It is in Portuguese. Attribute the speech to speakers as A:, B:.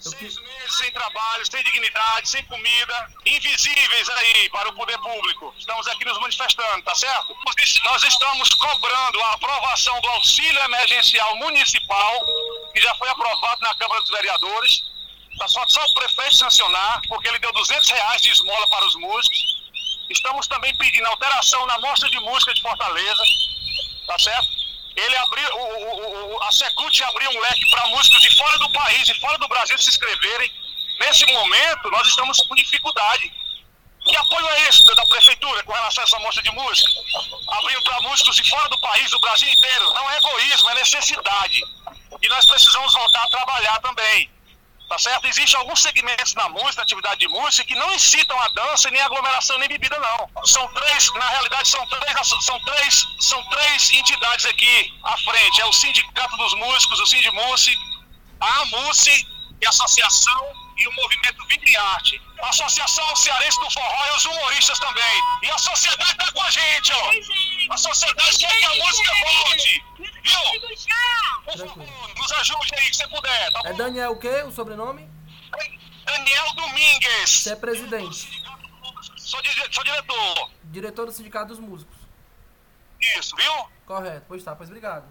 A: Seis meses sem trabalho, sem dignidade, sem comida, invisíveis aí para o poder público. Estamos aqui nos manifestando, tá certo? Nós estamos cobrando a aprovação do auxílio emergencial municipal, que já foi aprovado na Câmara dos Vereadores. Tá só, só o prefeito sancionar, porque ele deu 200 reais de esmola para os músicos. Estamos também pedindo alteração na mostra de música de Fortaleza, tá certo? Ele abriu, o, o, a Secult abriu um leque para músicos de fora do país, de fora do Brasil se inscreverem. Nesse momento, nós estamos com dificuldade. Que apoio é esse da prefeitura com relação a essa mostra de música? Abriu para músicos de fora do país, do Brasil inteiro. Não é egoísmo, é necessidade. E nós precisamos voltar a trabalhar também. Tá certo? Existem alguns segmentos na música, na atividade de música, que não incitam a dança, nem aglomeração, nem bebida, não. São três, na realidade, são três, são três, são três entidades aqui à frente. É o Sindicato dos Músicos, o Sindimuce, a AMUCE e a Associação e o Movimento Vida e Arte. A Associação Cearense do Forró e os humoristas também. E a sociedade tá com a gente, ó. A sociedade quer que a música volte. Nos ajude aí, se puder, tá
B: É? Daniel o quê? O sobrenome?
A: Daniel Domingues.
B: Você é presidente.
A: Sou, sou diretor.
B: Diretor do Sindicato dos Músicos.
A: Isso, viu?
B: Correto. Pois tá, pois obrigado.